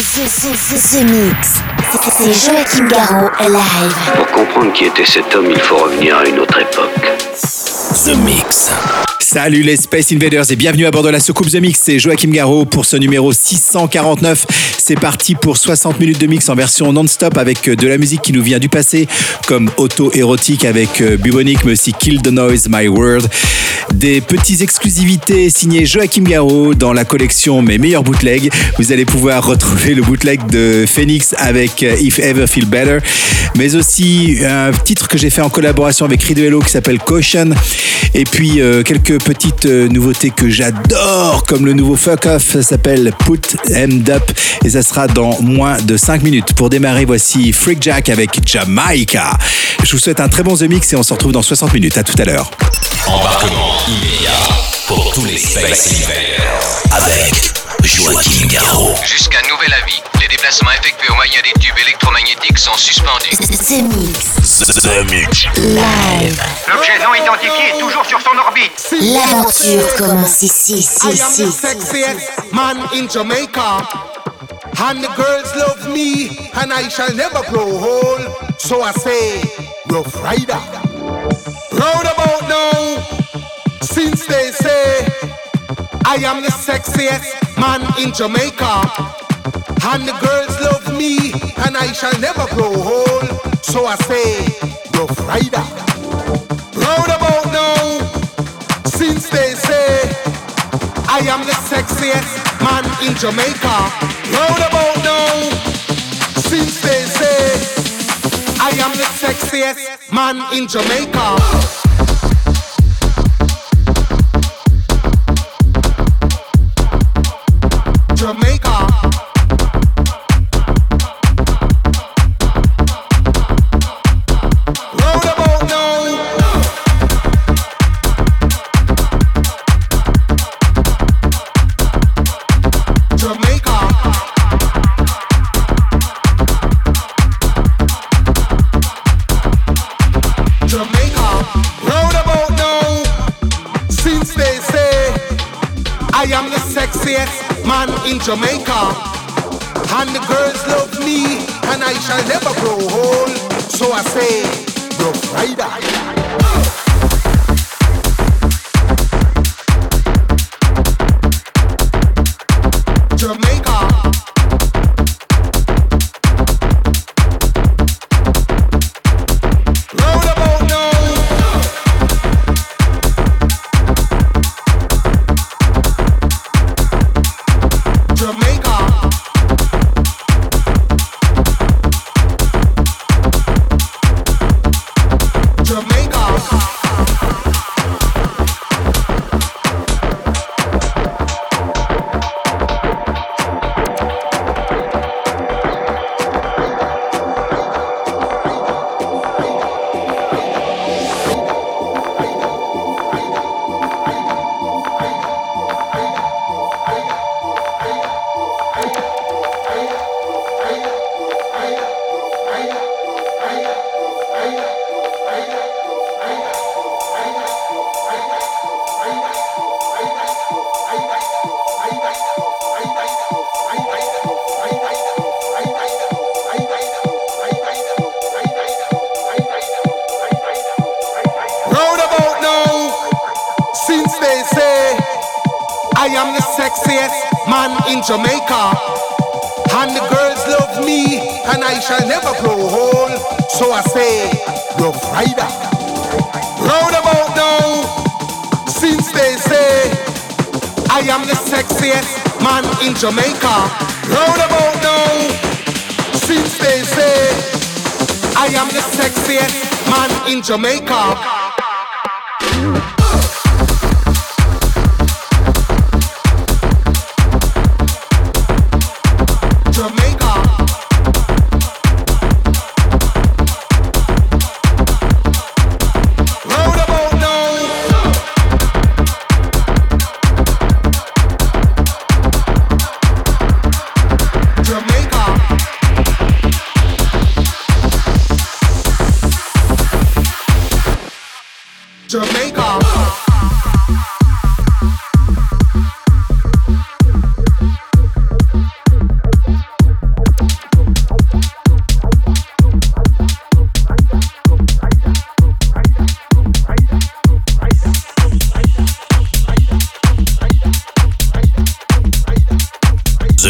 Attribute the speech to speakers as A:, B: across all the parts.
A: The, the, the, the Mix. C'est Joachim Garraud live.
B: Pour comprendre qui était cet homme, il faut revenir à une autre époque.
C: The Mix.
D: Salut les Space Invaders et bienvenue à bord de la soucoupe The Mix. C'est Joachim Garraud pour ce numéro 649. C'est parti pour 60 minutes de mix en version non-stop avec de la musique qui nous vient du passé, comme auto-érotique avec euh, Bubonic, mais aussi Kill the Noise, My World. Des petites exclusivités signées Joachim Garraud dans la collection Mes meilleurs bootlegs. Vous allez pouvoir retrouver le bootleg de Phoenix avec euh, If Ever Feel Better, mais aussi un titre que j'ai fait en collaboration avec Rido qui s'appelle Caution. Et puis euh, quelques petites euh, nouveautés que j'adore, comme le nouveau Fuck Off, ça s'appelle Put End Up et ça sera dans moins de 5 minutes. Pour démarrer, voici Freak Jack avec Jamaica. Je vous souhaite un très bon The Mix et on se retrouve dans 60 minutes. À tout à l'heure.
C: Embarquement immédiat pour tous les Space Invaders avec Joachim Garraud.
E: Jusqu'à nouvel avis, les déplacements effectués au moyen des tubes électromagnétiques sont suspendus.
A: The Mix.
C: The Mix.
A: Live.
E: L'objet non identifié est toujours sur son orbite.
A: L'aventure commence ici, ici,
F: I am the
A: ici.
F: sexiest man in Jamaica. And the girls love me, and I shall never grow old. So I say, Rough Rider. Round about now, since they say, I am the sexiest man in Jamaica. And the girls love me, and I shall never grow old. So I say, Rough Rider. Round about now, since they say, I am the sexiest man in Jamaica. Round about now, since they say I am the sexiest man in Jamaica. Jamaica. Jamaica, and the girls love me, and I shall never grow old. So I say, Rough Rider. Jamaica.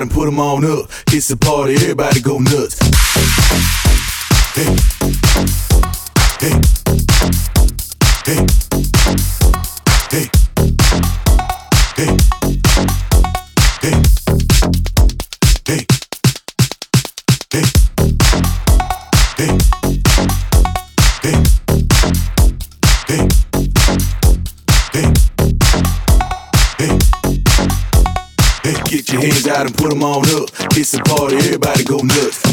G: And put them on up. It's a party, everybody go nuts. Out and put them on up. It's a party, everybody go nuts.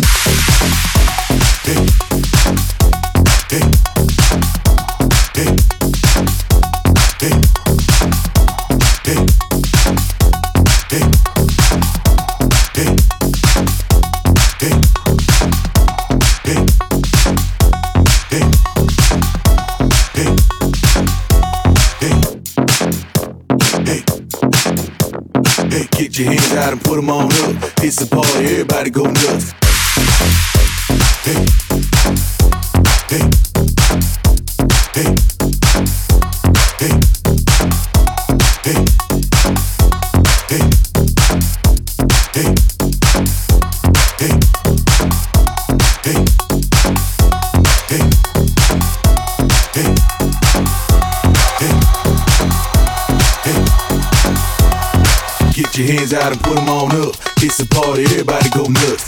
G: Out and put them on up. It's a party, everybody go nuts. Hey. Hey. Hands out and put them on up. It's a party, everybody go nuts.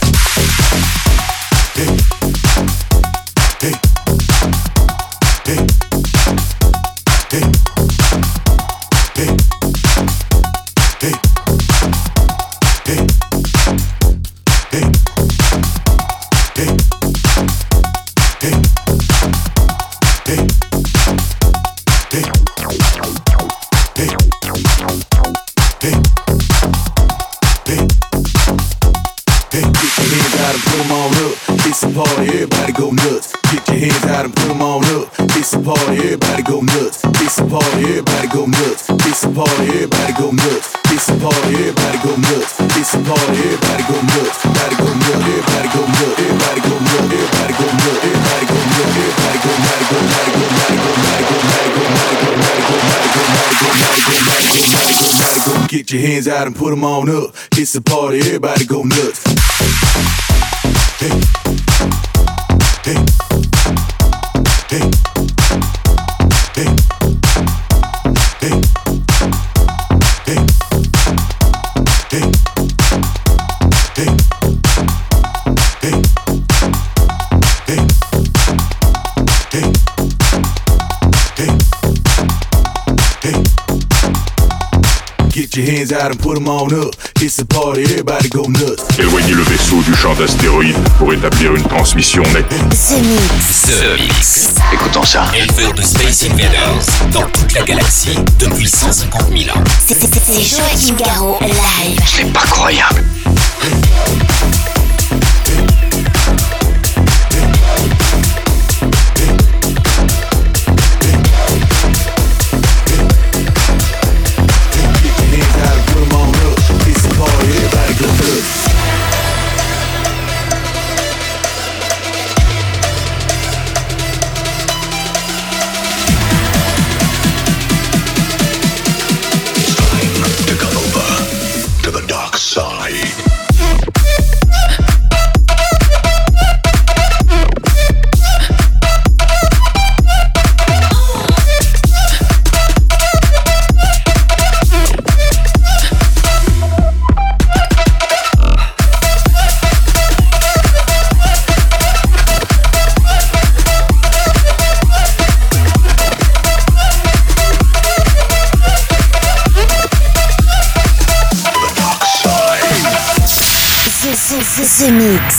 G: go nuts. It's a party, everybody go nuts. It's a party, everybody go nuts. It's a party, everybody go nuts. Everybody go nuts. Everybody go nuts. Everybody go nuts. Everybody go nuts. Everybody go nuts. Everybody go nuts. Everybody go nuts. Get your hands out and put them on up. It's a party, everybody go nuts. Hey. Hey. Your hands out and put them on up. It's a party, everybody go nuts.
H: Éloignez le vaisseau du champ d'astéroïdes pour établir une transmission nette.
A: The Mix.
I: The Mix. Écoutons ça.
J: Éleveur de Space Invaders dans toute la galaxie depuis 150 000 ans.
A: C'est Joachim Garraud, live.
I: C'est pas croyable.
A: Mix.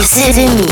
A: Dance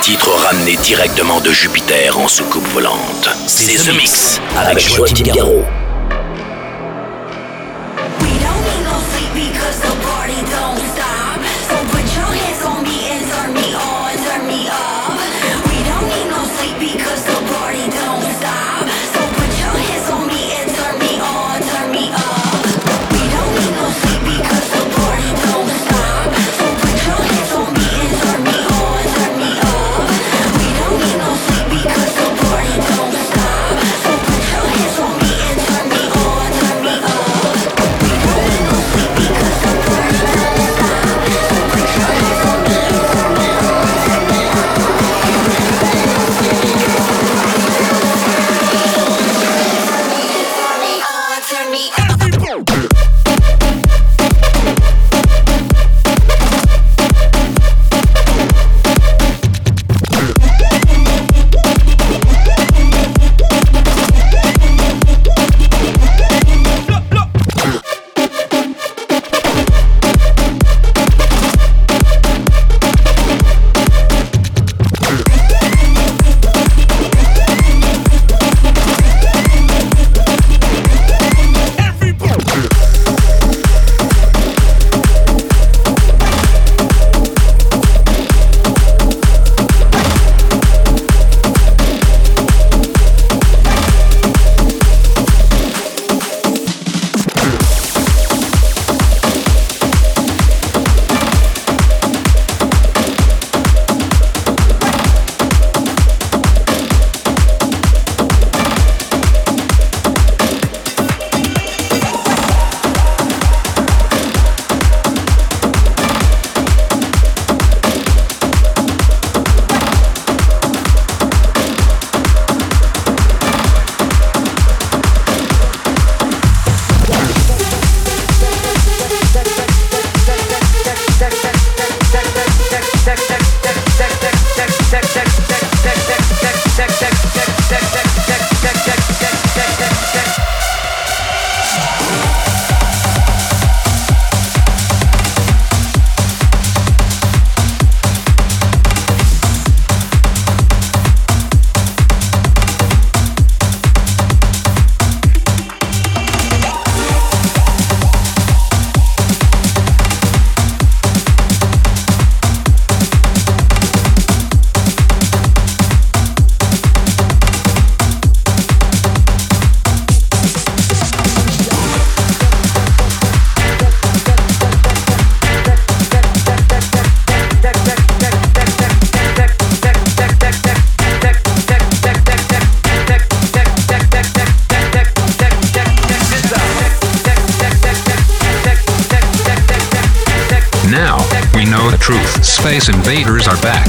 C: titre ramené directement de Jupiter en soucoupe volante.
K: C'est The Mix avec, avec Joachim Garraud.
L: invaders are back.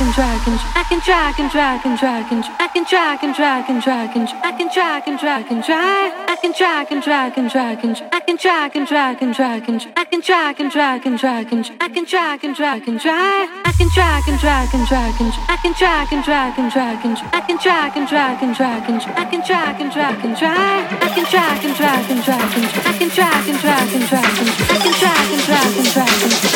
M: And drag and drag and drag and drag and drag and drag and drag and drag and drag and drag and drag and drag and drag and I can drag and drag and drag and I can drag and drag and drag I can drag and drag and drag and I can drag and drag and drag and I can drag and drag and drag and I can drag and drag and drag I can drag and drag and drag and I can drag and drag and drag and I can drag and drag and drag and I can drag and drag and drag I can drag and drag and drag and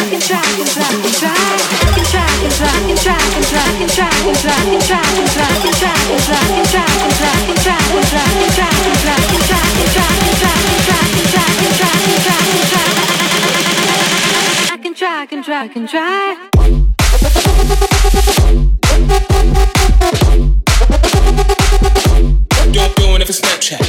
N: you're doing it for Snapchat.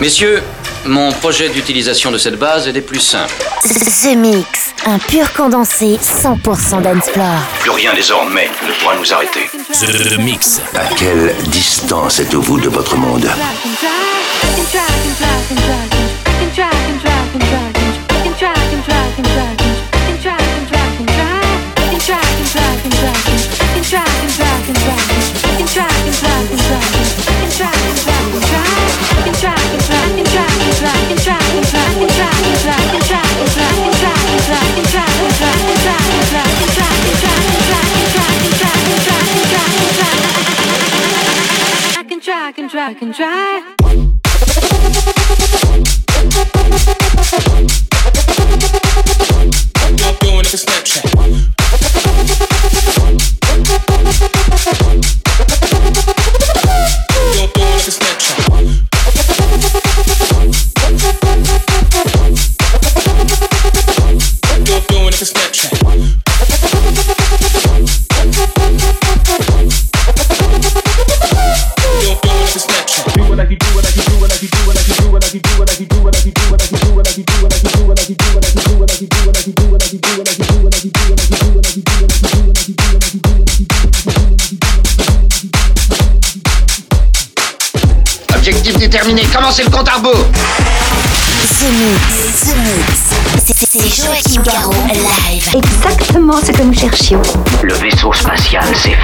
O: Messieurs, mon projet d'utilisation de cette base est des plus simples.
A: The Mix, un pur condensé 100% dancefloor.
C: Plus rien désormais ne pourra nous arrêter.
K: The Mix.
B: À quelle distance êtes-vous de votre monde?
N: I
P: can try. Le
B: vaisseau spatial, c'est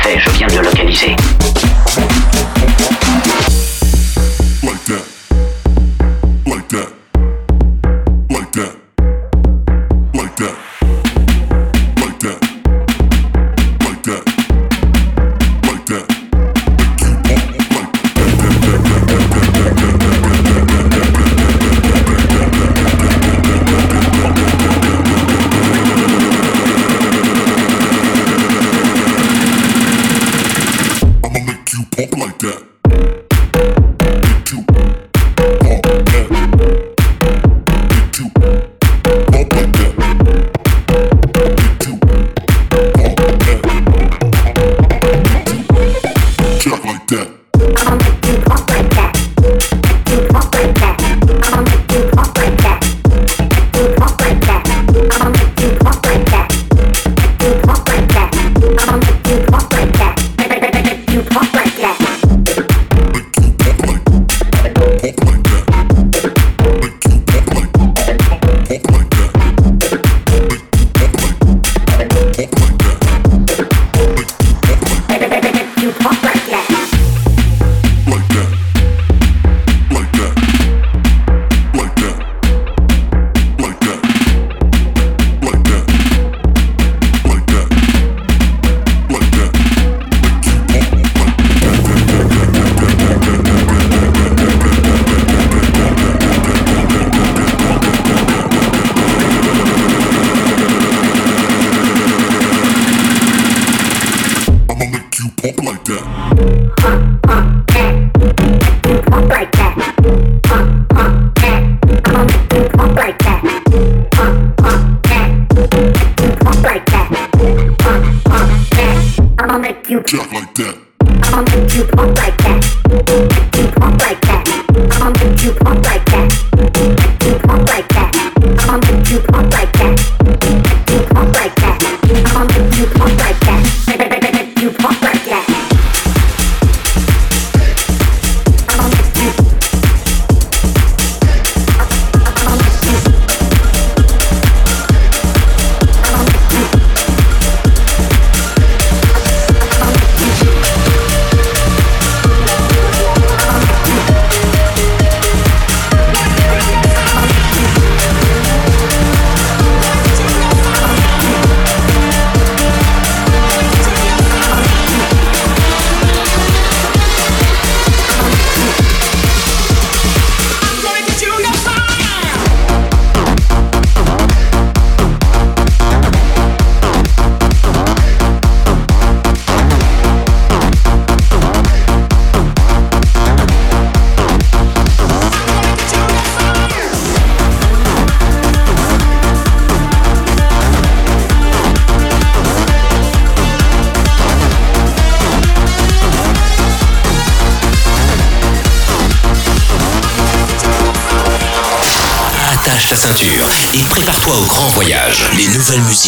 A: nouvelle.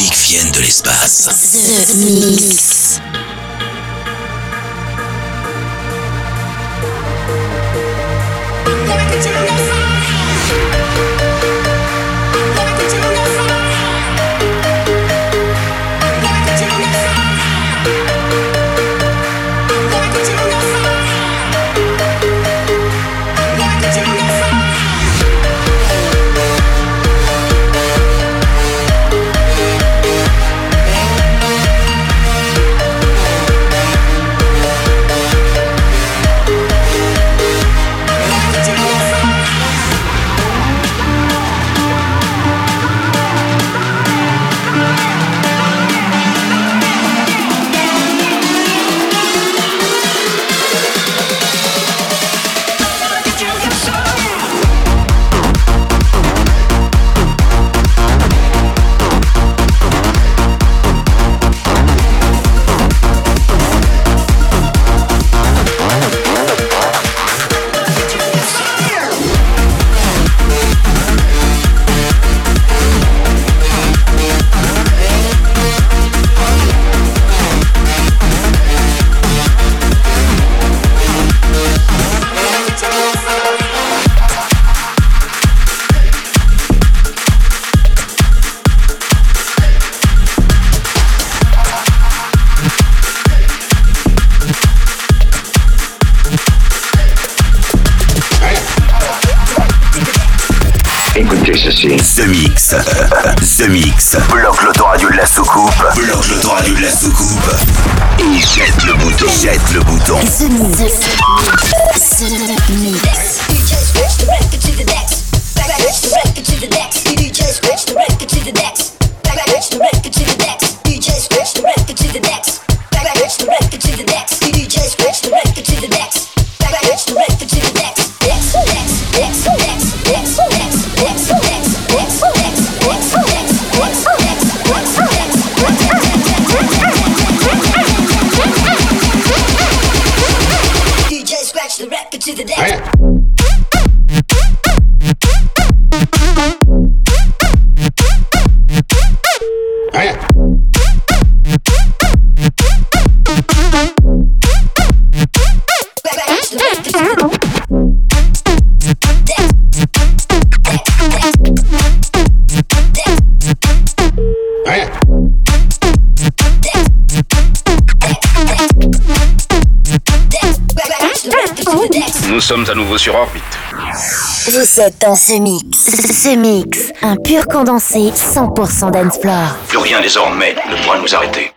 A: dans ce mix. Ce mix, un pur condensé 100% Dancefloor.
Q: Plus rien désormais ne pourra nous arrêter.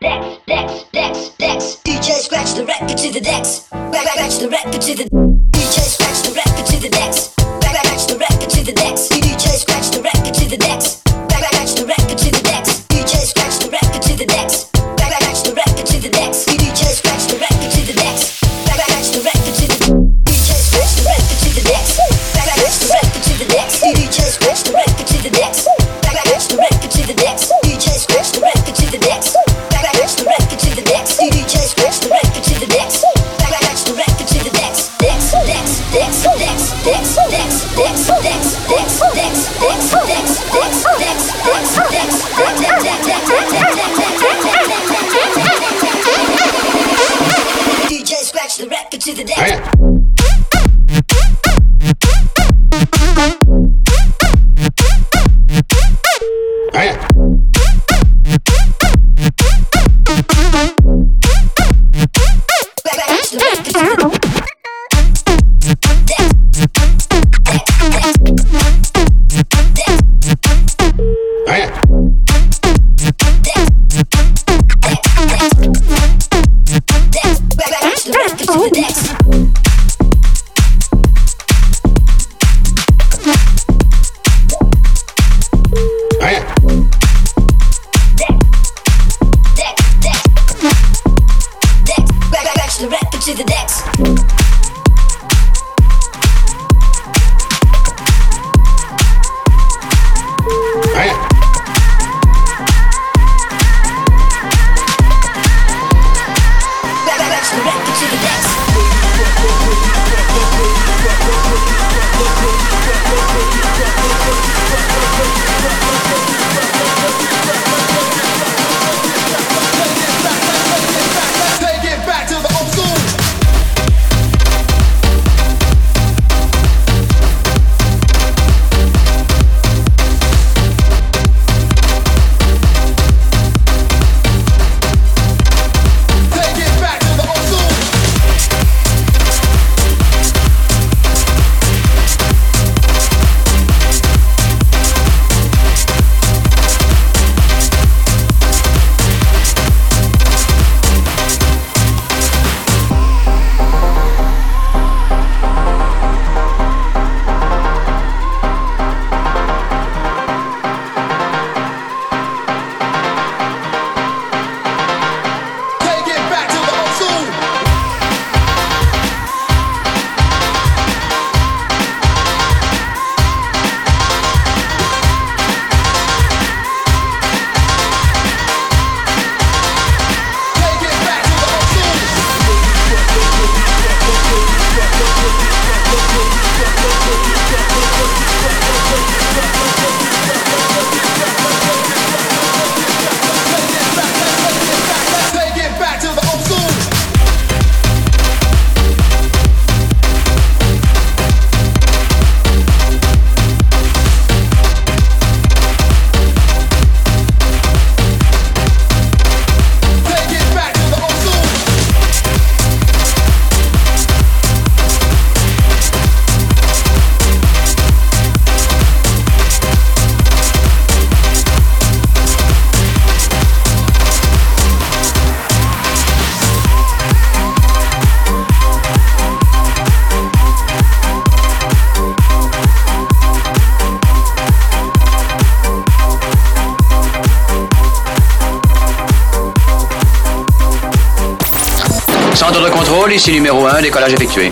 O: Ici numéro 1, décollage effectué.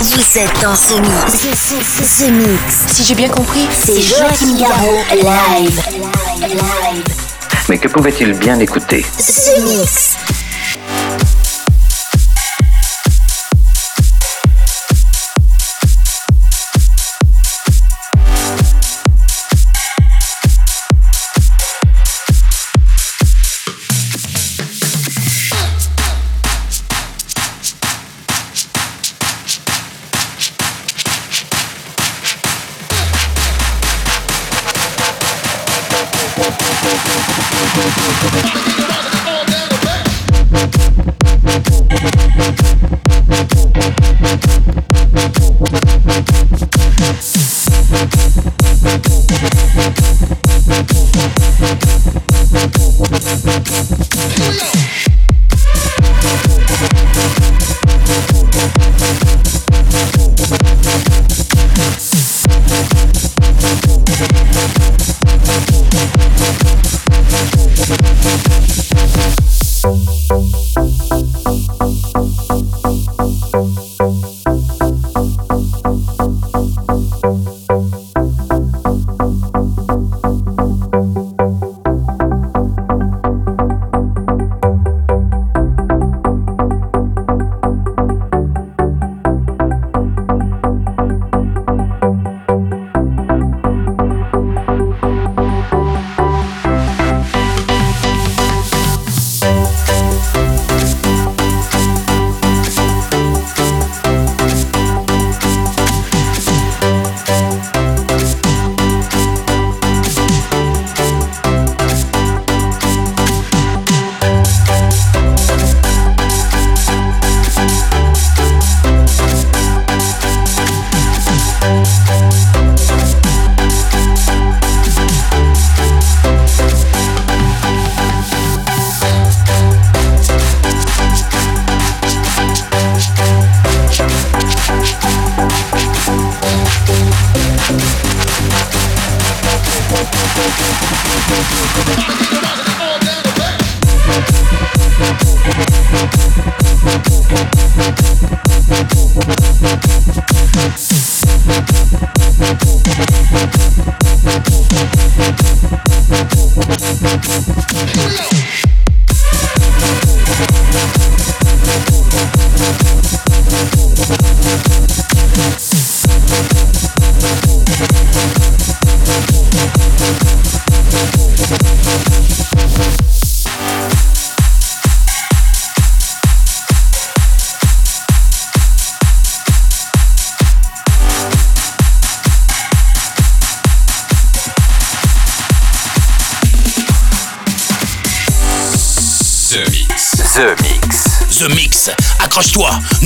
A: Vous êtes dans ce mix. Ce, mix.
R: Si j'ai bien compris,
A: c'est Joachim Garraud live.
B: Mais que pouvait-il bien écouter?
A: Ce mix.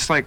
S: It's like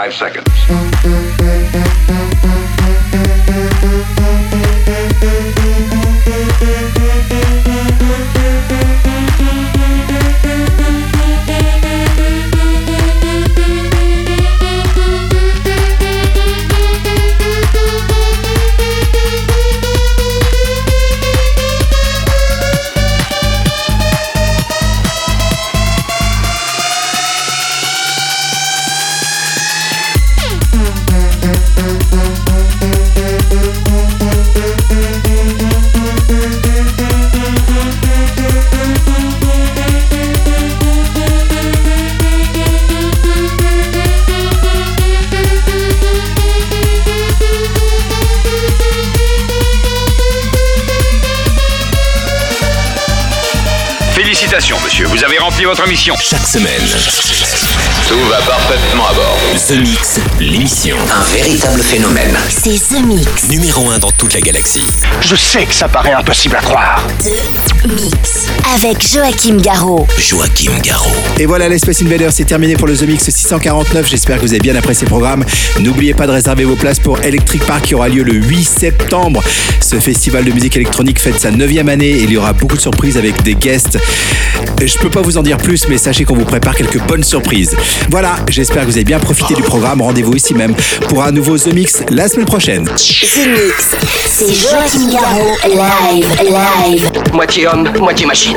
T: five seconds.
C: Chaque semaine.
E: Tout va parfaitement à bord.
C: The Mix, l'émission.
J: Un véritable phénomène.
A: C'est The Mix.
C: Numéro 1 dans toute la galaxie.
J: Je sais que ça paraît impossible à croire.
A: The Mix. Avec Joachim Garraud.
C: Joachim Garraud.
D: Et voilà, l'Espace Invader, c'est terminé pour le The Mix 649. J'espère que vous avez bien apprécié le programme. N'oubliez pas de réserver vos places pour Electric Park qui aura lieu le 8 septembre. Ce festival de musique électronique fête sa 9 année et il y aura beaucoup de surprises avec des guests. Je peux pas vous en dire plus, mais sachez qu'on vous prépare quelques bonnes surprises. Voilà, j'espère que vous avez bien profité du programme. Rendez-vous ici même pour un nouveau The Mix la semaine prochaine.
A: The Mix. C'est Joachim Garraud. Live. Live.
U: Moitié homme, moitié machine.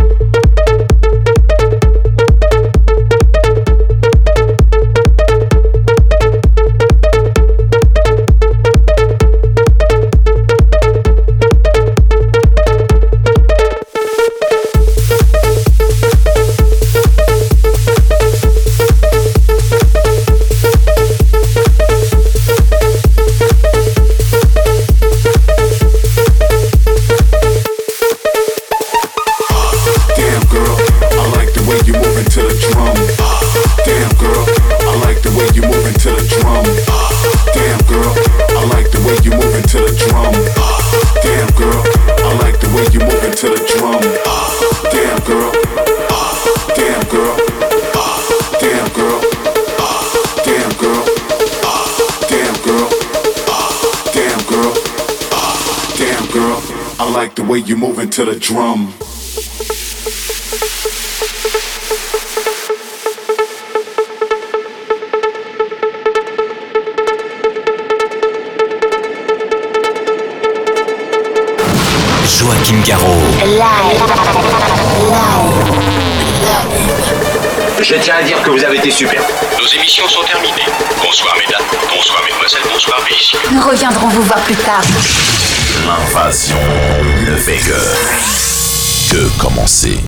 V: Like the way you moving to the drum.
C: Joachim Garraud.
A: Live.
W: Je tiens à dire que vous avez été super.
E: Nos émissions sont terminées. Bonsoir mesdames, bonsoir mesdemoiselles, bonsoir messieurs.
K: Nous reviendrons vous voir plus tard.
C: L'invasion ne fait que. que commencer.